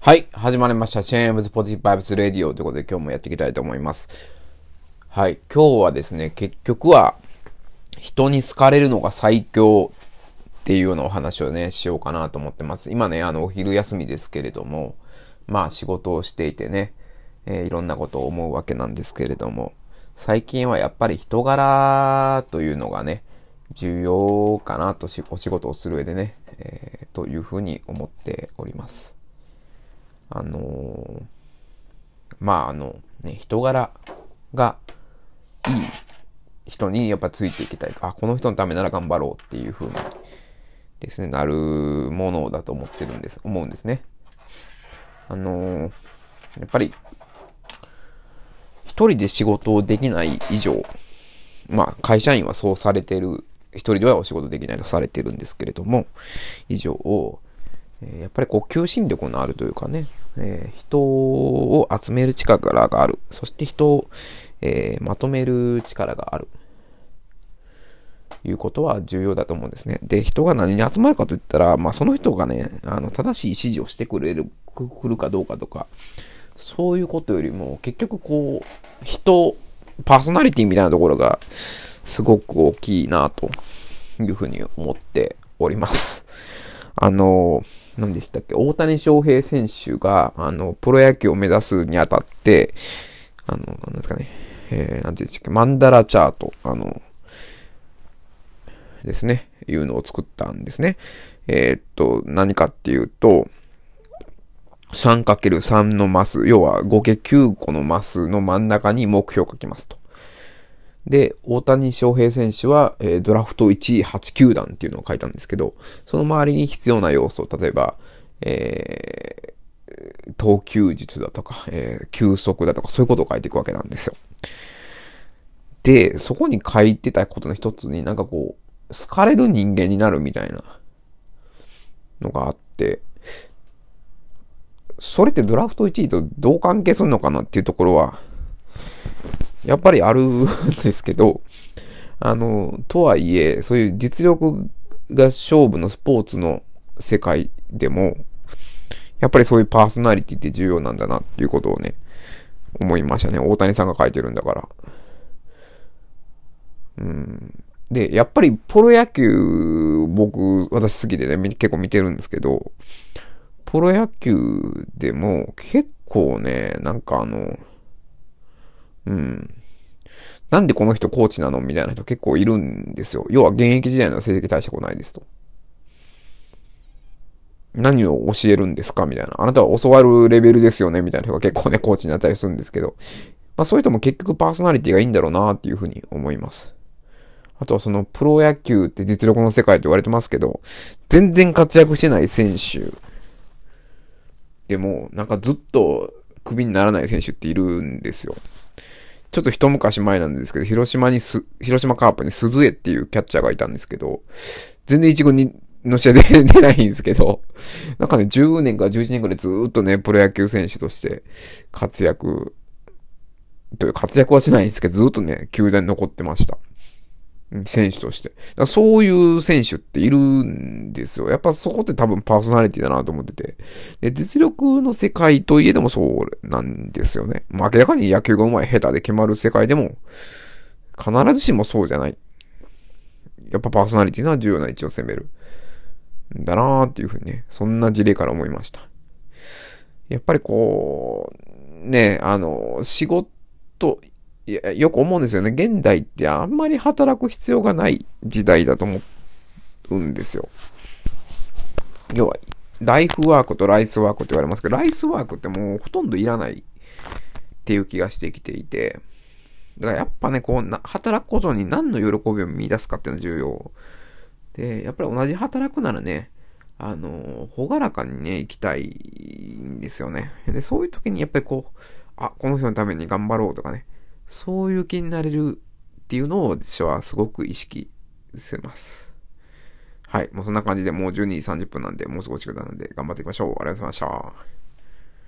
はい、始まりました。シェーンエムズポジティブバイブスレディオということで今日もやっていきたいと思います。はい、今日はですね、結局は人に好かれるのが最強っていうようなお話をね、しようかなと思ってます。今ね、あの、お昼休みですけれども、まあ仕事をしていてね、えーいろんなことを思うわけなんですけれども、最近はやっぱり人柄というのがね、重要かなとしお仕事をする上でね、えーというふうに思っております。あのーまああの、ね、人柄がいい人にやっぱついていきたい。あ、この人のためなら頑張ろうっていう風にですね、なるものだと思ってるんです、思うんですね。あのーやっぱり、一人で仕事をできない以上、まあ会社員はそうされてる、一人ではお仕事できないとされてるんですけれども、以上を、えやっぱりこう求心力のあるというかね、えー人を集める力がある。そして人を、えーまとめる力がある。いうことは重要だと思うんですね。で、人が何に集まるかといったら、まあその人がね、あの、正しい指示をしてくれる、くるかどうかとか、そういうことよりも、結局こう、人、パーソナリティみたいなところが、すごく大きいな、というふうに思っております。あの、何でしたっけ、大谷翔平選手が、あの、プロ野球を目指すにあたって、あの、なんですかね、えー、なんていうんでしたっけ、マンダラチャート、あの、ですね、いうのを作ったんですね。えーっと、何かっていうと、3×3 のマス、要は合計9個のマスの真ん中に目標を書きますと。で、大谷翔平選手は、えードラフト1位8球団っていうのを書いたんですけど、その周りに必要な要素、例えば、えー投球術だとか、えー球速だとか、そういうことを書いていくわけなんですよ。で、そこに書いてたことの一つになんかこう、好かれる人間になるみたいなのがあって、それってドラフト1位とどう関係するのかなっていうところは、やっぱりあるんですけど、あの、とはいえ、そういう実力が勝負のスポーツの世界でも、やっぱりそういうパーソナリティって重要なんだなっていうことをね、思いましたね。大谷さんが書いてるんだから。うん。で、やっぱりプロ野球、僕、私好きでね、結構見てるんですけど、プロ野球でも結構ね、なんかあの、うん。なんでこの人コーチなのみたいな人結構いるんですよ。要は現役時代の成績大したことないですと。何を教えるんですかみたいな。あなたは教わるレベルですよねみたいな人が結構ね、コーチになったりするんですけど。まあそういう人も結局パーソナリティがいいんだろうなっていうふうに思います。あとはそのプロ野球って実力の世界と言われてますけど、全然活躍してない選手でも、なんかずっとクビにならない選手っているんですよ。ちょっと一昔前なんですけど、広島にす、広島カープに鈴江っていうキャッチャーがいたんですけど、全然一軍に、の試合で出ないんですけど、なんかね、10年か11年くらいずっとね、プロ野球選手として活躍、という活躍はしないんですけど、ずっとね、球団に残ってました。選手として。だそういう選手っているんですよ。やっぱそこって多分パーソナリティだなと思ってて。で、実力の世界といえどもそうなんですよね。まあ明らかに野球が上手い下手で決まる世界でも、必ずしもそうじゃない。やっぱパーソナリティのは重要な位置を攻める。んだなーっていうふうにね、そんな事例から思いました。やっぱりこう、ね、あの、仕事、よく思うんですよね。現代ってあんまり働く必要がない時代だと思うんですよ。要は、ライフワークとライスワークって言われますけど、ライスワークってもうほとんどいらないっていう気がしてきていて、だからやっぱね、こうな、働くことに何の喜びを見出すかっていうのが重要。で、やっぱり同じ働くならね、あの、ほがらかにね、行きたいんですよね。で、そういう時にやっぱりこう、あ、この人のために頑張ろうとかね、そういう気になれるっていうのを私はすごく意識してます。はい。もうそんな感じでもう12時30分なんで、もう少しくだなんで頑張っていきましょう。ありがとうございました。